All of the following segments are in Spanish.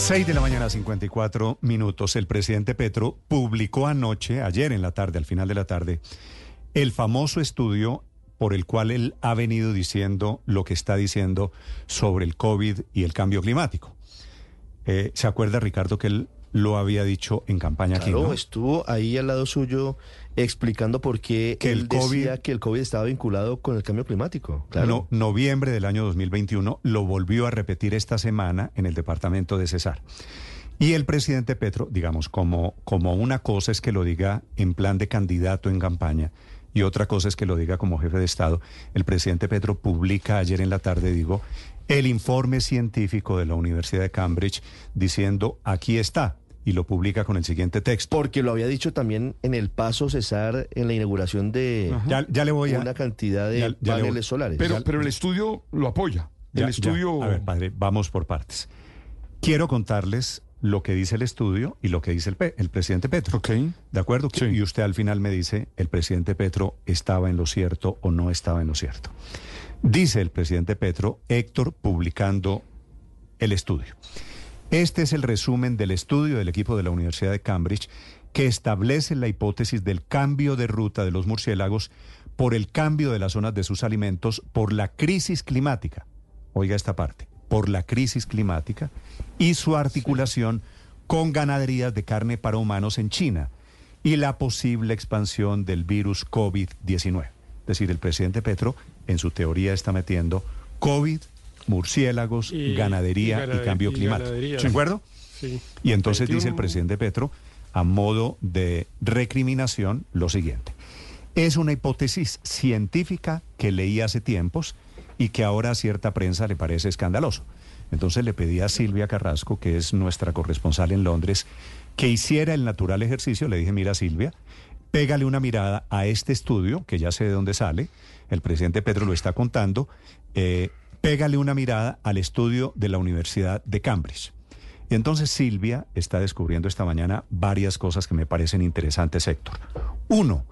6 de la mañana, 54 minutos. El presidente Petro publicó anoche, ayer en la tarde, al final de la tarde, el famoso estudio por el cual él ha venido diciendo lo que está diciendo sobre el COVID y el cambio climático. Eh, ¿Se acuerda, Ricardo, que él lo había dicho en campaña aquí? Claro, ¿no? estuvo ahí al lado suyo explicando por qué Que él el COVID- decía que el COVID estaba vinculado con el cambio climático. Claro. No, noviembre del año 2021 lo volvió a repetir esta semana en el departamento de Cesar. Y el presidente Petro, digamos, como, como una cosa es que lo diga en plan de candidato en campaña y otra cosa es que lo diga como jefe de Estado, el presidente Petro publica ayer en la tarde, digo, el informe científico de la Universidad de Cambridge diciendo, aquí está, y lo publica con el siguiente texto. Porque lo había dicho también en el paso Cesar en la inauguración de Ya, ya le voy a... una cantidad de ya- ya paneles solares. Pero, Ya- pero el estudio lo apoya. Ya, el ya. estudio. A ver, padre, vamos por partes. Quiero contarles lo que dice el estudio y lo que dice el, pe- el presidente Petro. Ok. ¿De acuerdo? Sí. Y usted al final me dice, el presidente Petro estaba en lo cierto o no estaba en lo cierto. Dice el presidente Petro, Héctor, publicando el estudio. Este es el resumen del estudio del equipo de la Universidad de Cambridge que establece la hipótesis del cambio de ruta de los murciélagos por el cambio de las zonas de sus alimentos por la crisis climática. Oiga esta parte, por la crisis climática y su articulación con ganaderías de carne para humanos en China y la posible expansión del virus COVID-19. Es decir, el presidente Petro en su teoría está metiendo COVID, murciélagos, Y- ganadería y, cambio y climático. ¿De acuerdo? Sí. Y entonces dice el 21. presidente Petro, a modo de recriminación, lo siguiente. Es una hipótesis científica que leí hace tiempos y que ahora a cierta prensa le parece escandaloso. Entonces le pedí a Silvia Carrasco, que es nuestra corresponsal en Londres, que hiciera el natural ejercicio. Le dije, mira Silvia, pégale una mirada a este estudio, que ya sé de dónde sale, el presidente Petro lo está contando, eh, pégale una mirada al estudio de la Universidad de Cambridge. Y entonces Silvia está descubriendo esta mañana varias cosas que me parecen interesantes, Héctor. Uno,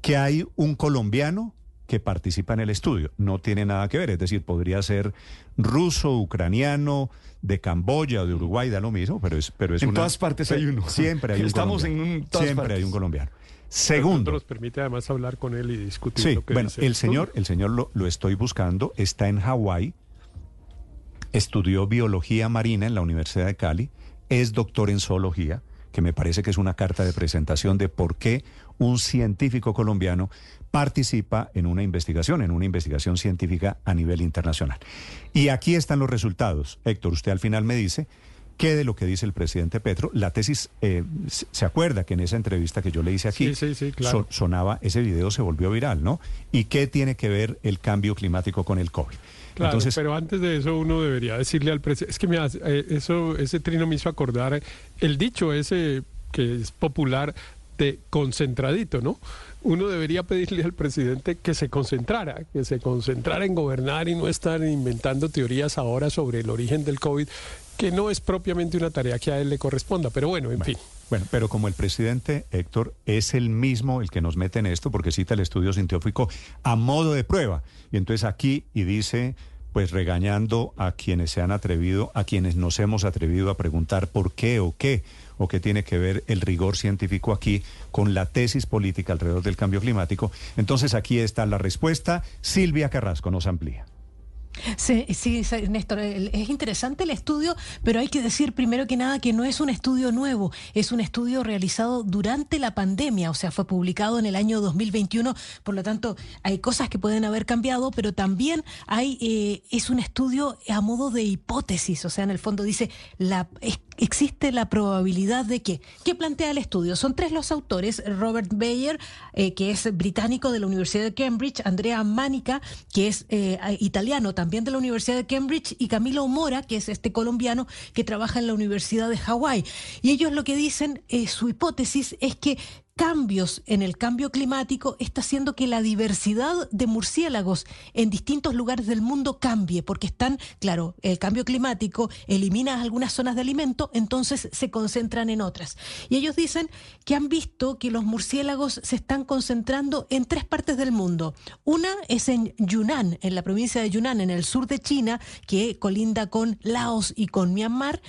que hay un colombiano que participa en el estudio. No tiene nada que ver, es decir, podría ser ruso, ucraniano, de Camboya o de Uruguay, da lo mismo, pero es, pero es En una- todas partes hay uno. Siempre hay un Estamos colombiano. en un- todas Siempre hay partes. un colombiano. Segundo, nos permite además hablar con él y discutir Sí, lo que bueno, dice el señor, el señor lo, lo estoy buscando, está en Hawái, estudió biología marina en la Universidad de Cali, es doctor en zoología, que me parece que es una carta de presentación de por qué un científico colombiano participa en una investigación, en una investigación científica a nivel internacional. Y aquí están los resultados. Héctor, usted al final me dice que de lo que dice el presidente Petro, la tesis, eh, se se acuerda que en esa entrevista que yo le hice aquí, Sí, sí, sí, claro. so- sonaba, ese video se volvió viral, ¿no? ¿Y qué tiene que ver el cambio climático con el COVID? Claro, Entonces, pero antes de eso uno debería decirle al presidente, es que me hace- eh, eso, ese trino me hizo acordar eh, el dicho ese que es popular de concentradito, ¿no? Uno debería pedirle al presidente que se concentrara, que se concentrara en gobernar y no estar inventando teorías ahora sobre el origen del COVID, que no es propiamente una tarea que a él le corresponda, pero bueno, en fin. Bueno, pero como el presidente Héctor es el mismo el que nos mete en esto, porque cita el estudio científico a modo de prueba. Y entonces aquí, y dice, pues regañando a quienes se han atrevido, a quienes nos hemos atrevido a preguntar por qué o qué, o qué tiene que ver el rigor científico aquí con la tesis política alrededor del cambio climático. Entonces aquí está la respuesta. Silvia Carrasco nos amplía. Sí, sí, Néstor, es interesante el estudio, pero hay que decir primero que nada que no es un estudio nuevo, es un estudio realizado durante la pandemia, o sea, fue publicado en el año 2021, por lo tanto hay cosas que pueden haber cambiado, pero también hay eh, es un estudio a modo de hipótesis, o sea, en el fondo dice la es- existe la probabilidad de que ¿qué plantea el estudio? Son tres los autores, Robert Bayer, eh, que es británico de la Universidad de Cambridge, Andrea Manica, que es eh, italiano también de la Universidad de Cambridge, y Camilo Mora, que es este colombiano que trabaja en la Universidad de Hawái. Y ellos lo que dicen, eh, su hipótesis es que cambios en el cambio climático está haciendo que la diversidad de murciélagos en distintos lugares del mundo cambie, porque están, claro, el cambio climático elimina algunas zonas de alimento, entonces se concentran en otras. Y ellos dicen que han visto que los murciélagos se están concentrando en tres partes del mundo. Una es en Yunnan, en la provincia de Yunnan, en el sur de China, que colinda con Laos y con Myanmar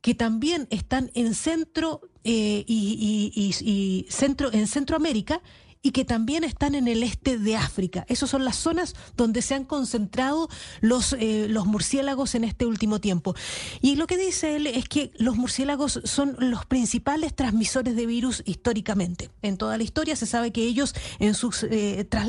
que también están en centro eh, y, centro en Centroamérica y que también están en el este de África. Esas son las zonas donde se han concentrado los, eh, los murciélagos en este último tiempo. Y lo que dice él es que los murciélagos son los principales transmisores de virus históricamente. En toda la historia se sabe que ellos en sus eh, traslados